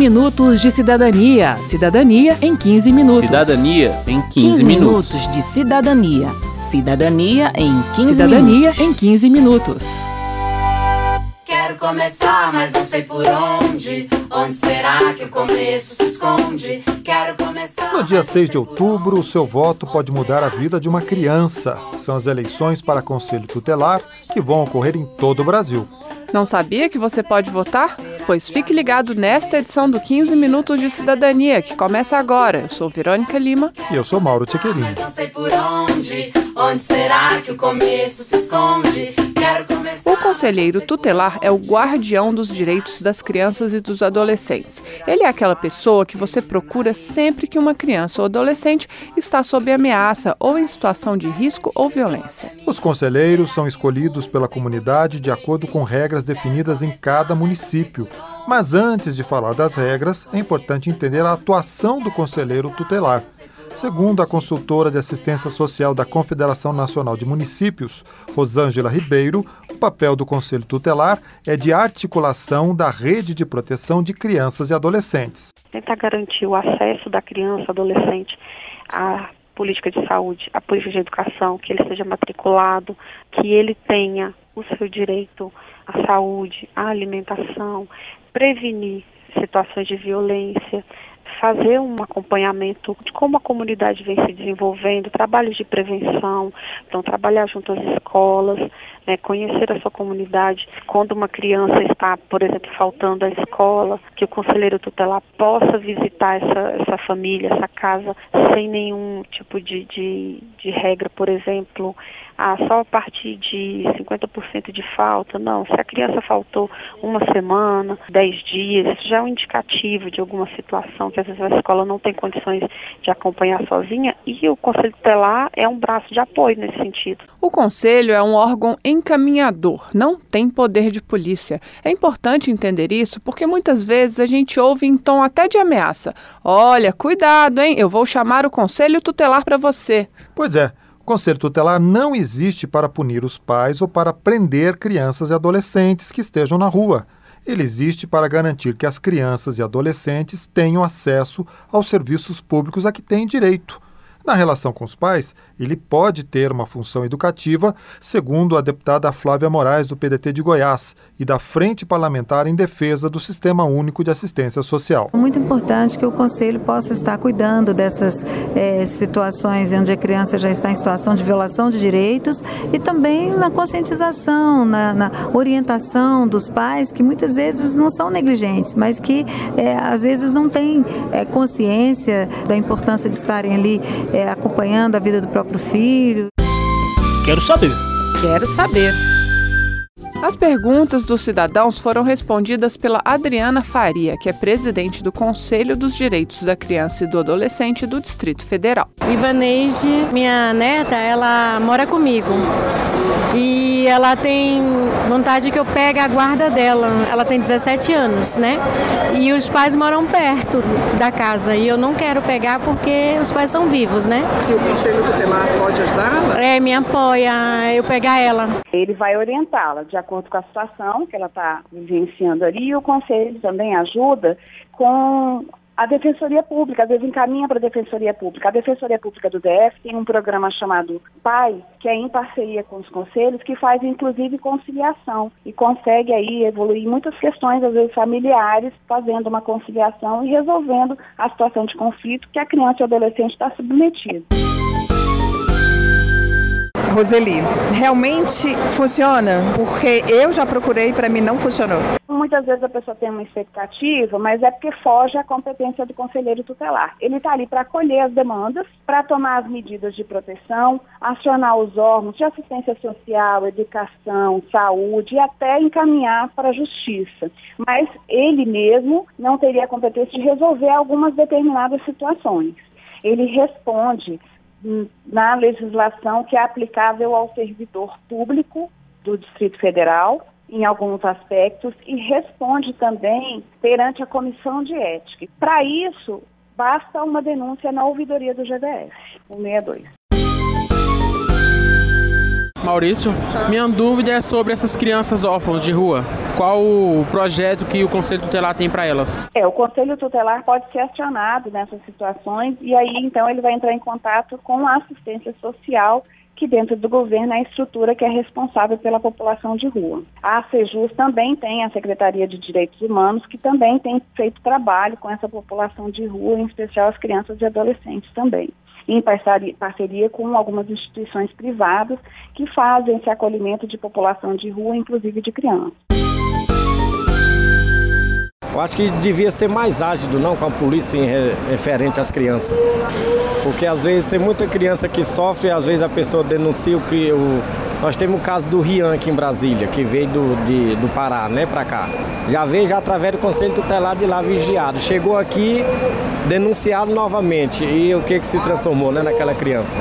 minutos de cidadania. Cidadania em 15 minutos. Cidadania em 15, 15 minutos. minutos de cidadania. Cidadania em 15 Cidadania minutos. em 15 minutos. Quero começar, mas não sei por onde. Onde será que o começo se esconde? Quero começar. No dia mas não 6 de outubro, o seu voto pode mudar a vida de uma criança. São as eleições para Conselho Tutelar que vão ocorrer em todo o Brasil. Não sabia que você pode votar? Pois fique ligado nesta edição do 15 Minutos de Cidadania, que começa agora. Eu sou Verônica Lima. E eu sou Mauro Tchequerini. Mas não sei por onde. Onde será que o começo se esconde? O conselheiro tutelar é o guardião dos direitos das crianças e dos adolescentes. Ele é aquela pessoa que você procura sempre que uma criança ou adolescente está sob ameaça ou em situação de risco ou violência. Os conselheiros são escolhidos pela comunidade de acordo com regras definidas em cada município. Mas antes de falar das regras, é importante entender a atuação do conselheiro tutelar. Segundo a consultora de assistência social da Confederação Nacional de Municípios, Rosângela Ribeiro, o papel do Conselho Tutelar é de articulação da rede de proteção de crianças e adolescentes. tentar garantir o acesso da criança, adolescente à política de saúde, à política de educação, que ele seja matriculado, que ele tenha o seu direito à saúde, à alimentação, prevenir situações de violência, fazer um acompanhamento de como a comunidade vem se desenvolvendo, trabalhos de prevenção, então trabalhar junto às escolas, né, conhecer a sua comunidade. Quando uma criança está, por exemplo, faltando à escola, que o conselheiro tutelar possa visitar essa, essa família, essa casa, sem nenhum tipo de, de, de regra, por exemplo, ah, só a partir de 50% de falta. Não, se a criança faltou uma semana, 10 dias, isso já é um indicativo de alguma situação que às vezes a escola não tem condições de acompanhar sozinha e o Conselho Tutelar é um braço de apoio nesse sentido. O conselho é um órgão encaminhador, não tem poder de polícia. É importante entender isso porque muitas vezes a gente ouve em tom até de ameaça: olha, cuidado, hein? Eu vou chamar o conselho tutelar para você. Pois é, o Conselho Tutelar não existe para punir os pais ou para prender crianças e adolescentes que estejam na rua. Ele existe para garantir que as crianças e adolescentes tenham acesso aos serviços públicos a que têm direito. Na relação com os pais, ele pode ter uma função educativa, segundo a deputada Flávia Moraes, do PDT de Goiás, e da Frente Parlamentar em Defesa do Sistema Único de Assistência Social. É muito importante que o Conselho possa estar cuidando dessas eh, situações onde a criança já está em situação de violação de direitos e também na conscientização, na, na orientação dos pais, que muitas vezes não são negligentes, mas que eh, às vezes não têm eh, consciência da importância de estarem ali eh, acompanhando a vida do próprio filho. Quero saber. Quero saber. As perguntas dos cidadãos foram respondidas pela Adriana Faria, que é presidente do Conselho dos Direitos da Criança e do Adolescente do Distrito Federal. Ivaneide, minha neta, ela mora comigo. E ela tem vontade que eu pegue a guarda dela. Ela tem 17 anos, né? E os pais moram perto da casa. E eu não quero pegar porque os pais são vivos, né? Se o Conselho Tutelar pode ajudá-la? É, me apoia eu pegar ela. Ele vai orientá-la de acordo com a situação que ela está vivenciando ali e o conselho também ajuda com a Defensoria Pública, às vezes encaminha para a Defensoria Pública. A Defensoria Pública do DF tem um programa chamado PAI, que é em parceria com os conselhos, que faz inclusive conciliação e consegue aí evoluir muitas questões, às vezes familiares, fazendo uma conciliação e resolvendo a situação de conflito que a criança e o adolescente está submetido. Roseli, realmente funciona? Porque eu já procurei e para mim não funcionou. Muitas vezes a pessoa tem uma expectativa, mas é porque foge à competência do conselheiro tutelar. Ele está ali para acolher as demandas, para tomar as medidas de proteção, acionar os órgãos de assistência social, educação, saúde e até encaminhar para a justiça. Mas ele mesmo não teria a competência de resolver algumas determinadas situações. Ele responde na legislação que é aplicável ao servidor público do Distrito Federal, em alguns aspectos, e responde também perante a Comissão de Ética. Para isso, basta uma denúncia na ouvidoria do GDF, o 62. Maurício. Minha dúvida é sobre essas crianças órfãos de rua. Qual o projeto que o Conselho Tutelar tem para elas? É, o Conselho Tutelar pode ser acionado nessas situações e aí então ele vai entrar em contato com a assistência social que dentro do governo é a estrutura que é responsável pela população de rua. A Sejus também tem a Secretaria de Direitos Humanos, que também tem feito trabalho com essa população de rua, em especial as crianças e adolescentes também em parceria com algumas instituições privadas que fazem esse acolhimento de população de rua, inclusive de crianças. Acho que devia ser mais ágido, não com a polícia em referente às crianças. Porque às vezes tem muita criança que sofre, às vezes a pessoa denuncia o que o. Nós temos o caso do Rian aqui em Brasília, que veio do, de, do Pará, né, para cá. Já veio já através do Conselho Tutelar de lá vigiado. Chegou aqui, denunciado novamente. E o que que se transformou, né, naquela criança?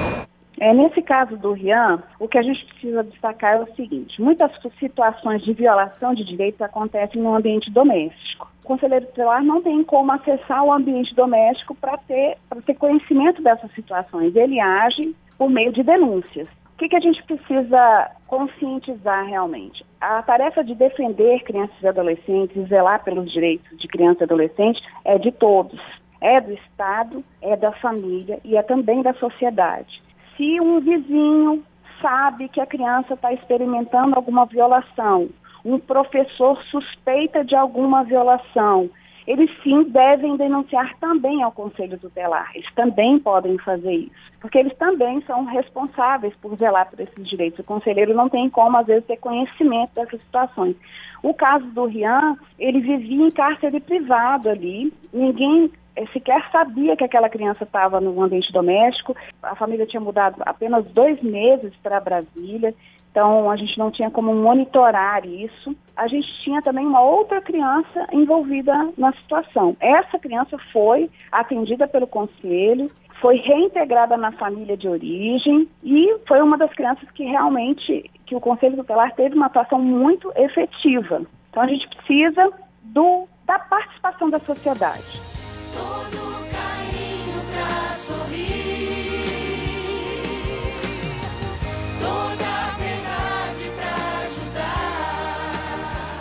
É, nesse caso do Rian, o que a gente precisa destacar é o seguinte: muitas situações de violação de direitos acontecem no ambiente doméstico conselheiro tutelar não tem como acessar o ambiente doméstico para ter, ter conhecimento dessas situações. Ele age por meio de denúncias. O que, que a gente precisa conscientizar realmente? A tarefa de defender crianças e adolescentes zelar pelos direitos de criança e adolescente é de todos. É do Estado, é da família e é também da sociedade. Se um vizinho sabe que a criança está experimentando alguma violação, um professor suspeita de alguma violação, eles sim devem denunciar também ao Conselho Tutelar. Eles também podem fazer isso, porque eles também são responsáveis por zelar por esses direitos. O conselheiro não tem como, às vezes, ter conhecimento dessas situações. O caso do Rian, ele vivia em cárcere privado ali, ninguém sequer sabia que aquela criança estava no ambiente doméstico. A família tinha mudado apenas dois meses para Brasília. Então, a gente não tinha como monitorar isso. A gente tinha também uma outra criança envolvida na situação. Essa criança foi atendida pelo conselho, foi reintegrada na família de origem e foi uma das crianças que realmente que o conselho tutelar teve uma atuação muito efetiva. Então, a gente precisa do, da participação da sociedade.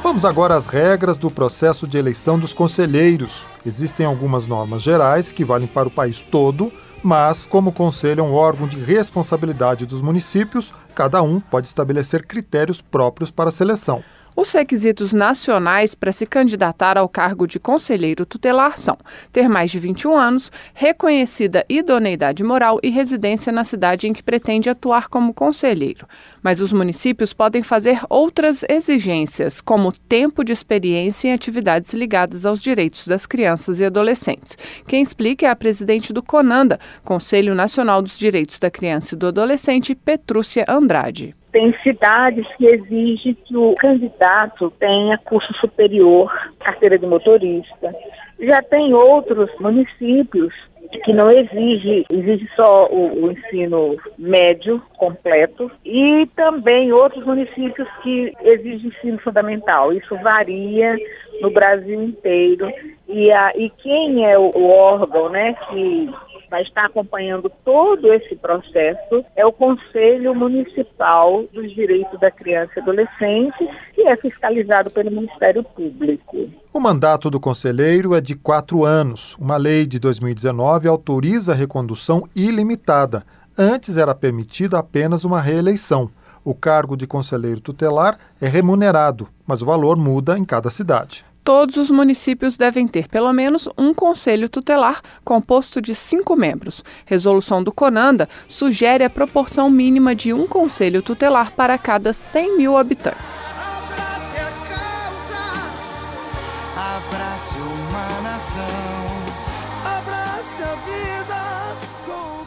Vamos agora às regras do processo de eleição dos conselheiros. Existem algumas normas gerais que valem para o país todo, mas, como o conselho é um órgão de responsabilidade dos municípios, cada um pode estabelecer critérios próprios para a seleção. Os requisitos nacionais para se candidatar ao cargo de conselheiro tutelar são ter mais de 21 anos, reconhecida idoneidade moral e residência na cidade em que pretende atuar como conselheiro. Mas os municípios podem fazer outras exigências, como tempo de experiência em atividades ligadas aos direitos das crianças e adolescentes. Quem explica é a presidente do CONANDA, Conselho Nacional dos Direitos da Criança e do Adolescente, Petrúcia Andrade. Tem cidades que exigem que o candidato tenha curso superior, carteira de motorista. Já tem outros municípios que não exige, exige só o, o, ensino médio completo e também outros municípios que exigem ensino fundamental. Isso varia no Brasil inteiro e, a, e quem é o, o órgão, né, que vai estar acompanhando todo esse processo é o Conselho Municipal dos Direitos da Criança e Adolescente, que é fiscalizado pelo Ministério Público. O mandato do conselheiro é de quatro anos. Uma lei de 2019 autoriza a recondução ilimitada. Antes era permitida apenas uma reeleição. O cargo de conselheiro tutelar é remunerado, mas o valor muda em cada cidade todos os municípios devem ter pelo menos um conselho tutelar composto de cinco membros. Resolução do CONANDA sugere a proporção mínima de um conselho tutelar para cada 100 mil habitantes.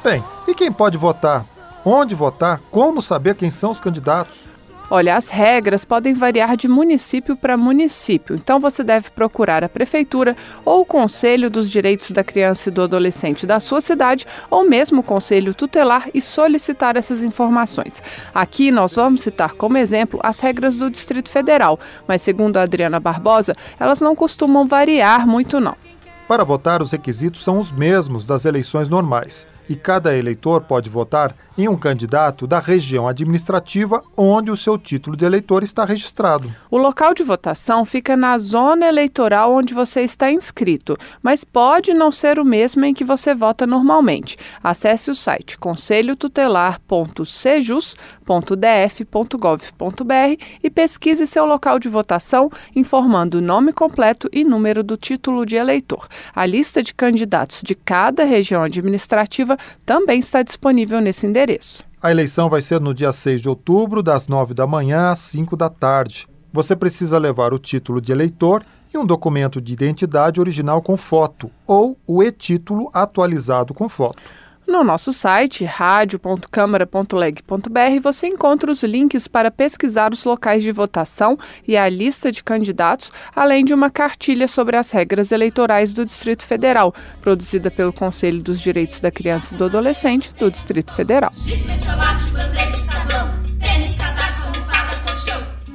Bem, e quem pode votar? Onde votar? Como saber quem são os candidatos? Olha, as regras podem variar de município para município, então você deve procurar a prefeitura ou o Conselho dos Direitos da Criança e do Adolescente da sua cidade ou mesmo o Conselho Tutelar e solicitar essas informações. Aqui nós vamos citar como exemplo as regras do Distrito Federal, mas segundo a Adriana Barbosa, elas não costumam variar muito não. Para votar, os requisitos são os mesmos das eleições normais. E cada eleitor pode votar em um candidato da região administrativa onde o seu título de eleitor está registrado. O local de votação fica na zona eleitoral onde você está inscrito, mas pode não ser o mesmo em que você vota normalmente. Acesse o site conselhotutelar.cejus.df.gov.br e pesquise seu local de votação, informando o nome completo e número do título de eleitor. A lista de candidatos de cada região administrativa também está disponível nesse endereço. A eleição vai ser no dia 6 de outubro, das 9 da manhã às 5 da tarde. Você precisa levar o título de eleitor e um documento de identidade original com foto ou o e-título atualizado com foto. No nosso site, radio.câmara.leg.br, você encontra os links para pesquisar os locais de votação e a lista de candidatos, além de uma cartilha sobre as regras eleitorais do Distrito Federal, produzida pelo Conselho dos Direitos da Criança e do Adolescente do Distrito Federal.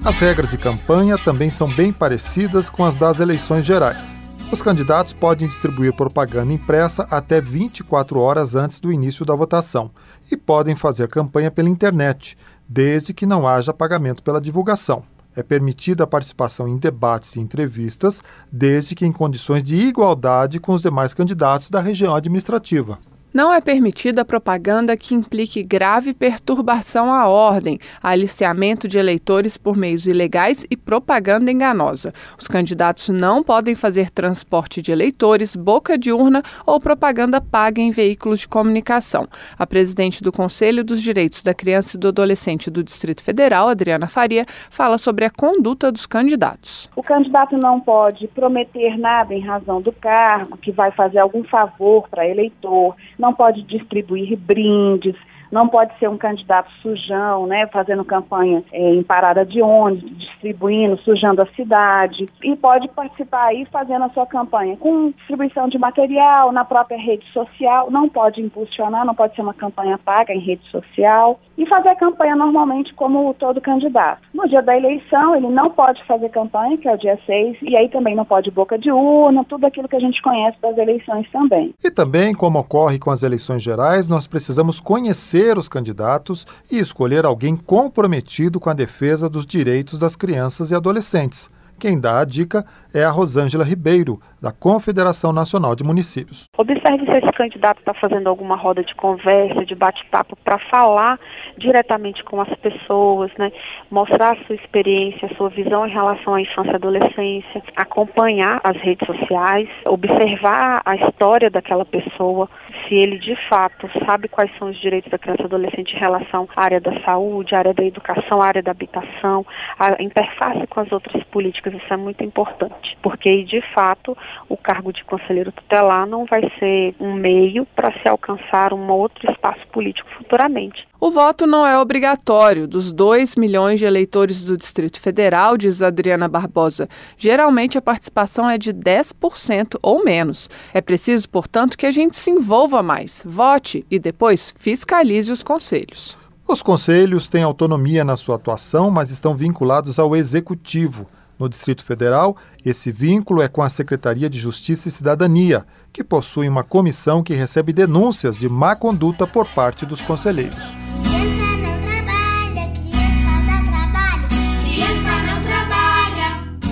As regras de campanha também são bem parecidas com as das eleições gerais. Os candidatos podem distribuir propaganda impressa até 24 horas antes do início da votação e podem fazer campanha pela internet, desde que não haja pagamento pela divulgação. É permitida a participação em debates e entrevistas, desde que em condições de igualdade com os demais candidatos da região administrativa. Não é permitida propaganda que implique grave perturbação à ordem, aliciamento de eleitores por meios ilegais e propaganda enganosa. Os candidatos não podem fazer transporte de eleitores, boca de urna ou propaganda paga em veículos de comunicação. A presidente do Conselho dos Direitos da Criança e do Adolescente do Distrito Federal, Adriana Faria, fala sobre a conduta dos candidatos. O candidato não pode prometer nada em razão do cargo, que vai fazer algum favor para eleitor pode distribuir brindes, não pode ser um candidato sujão, né, fazendo campanha é, em parada de ônibus, distribuindo, sujando a cidade, e pode participar aí fazendo a sua campanha com distribuição de material na própria rede social, não pode impulsionar, não pode ser uma campanha paga em rede social, e fazer a campanha normalmente como todo candidato. No dia da eleição, ele não pode fazer campanha, que é o dia 6, e aí também não pode boca de urna, tudo aquilo que a gente conhece das eleições também. E também, como ocorre com as eleições gerais, nós precisamos conhecer os candidatos e escolher alguém comprometido com a defesa dos direitos das crianças e adolescentes. Quem dá a dica é a Rosângela Ribeiro, da Confederação Nacional de Municípios. Observe se esse candidato está fazendo alguma roda de conversa, de bate-papo, para falar diretamente com as pessoas, né? mostrar a sua experiência, a sua visão em relação à infância e adolescência, acompanhar as redes sociais, observar a história daquela pessoa, se ele de fato sabe quais são os direitos da criança e adolescente em relação à área da saúde, à área da educação, à área da habitação, a interface com as outras políticas, isso é muito importante, porque de fato o cargo de conselheiro tutelar não vai ser um meio para se alcançar um outro espaço político futuramente. O voto não é obrigatório dos 2 milhões de eleitores do Distrito Federal, diz Adriana Barbosa. Geralmente a participação é de 10% ou menos. É preciso, portanto, que a gente se envolva mais, vote e depois fiscalize os conselhos. Os conselhos têm autonomia na sua atuação, mas estão vinculados ao executivo. No Distrito Federal, esse vínculo é com a Secretaria de Justiça e Cidadania, que possui uma comissão que recebe denúncias de má conduta por parte dos conselheiros.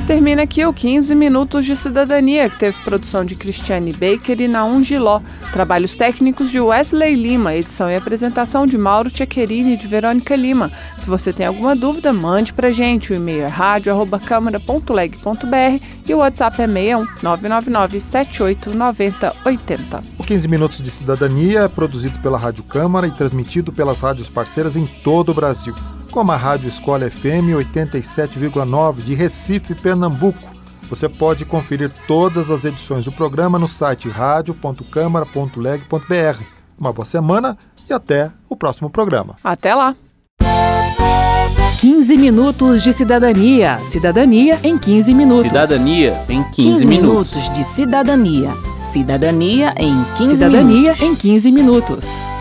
Termina aqui o 15 Minutos de Cidadania, que teve produção de Cristiane Baker e Naum Giló. Trabalhos técnicos de Wesley Lima, edição e apresentação de Mauro Tchequerini e de Verônica Lima. Se você tem alguma dúvida, mande pra gente. O e-mail é rádio.câmara.leg.br e o WhatsApp é 61 999 78 90 80. O 15 Minutos de Cidadania é produzido pela Rádio Câmara e transmitido pelas rádios parceiras em todo o Brasil como a Rádio Escola FM 87,9 de Recife, Pernambuco. Você pode conferir todas as edições do programa no site radio.câmara.leg.br. Uma boa semana e até o próximo programa. Até lá! 15 minutos de cidadania. Cidadania em 15 minutos. Cidadania em 15, 15 minutos. minutos de cidadania. Cidadania em 15 Cidadania minutos. em 15 minutos.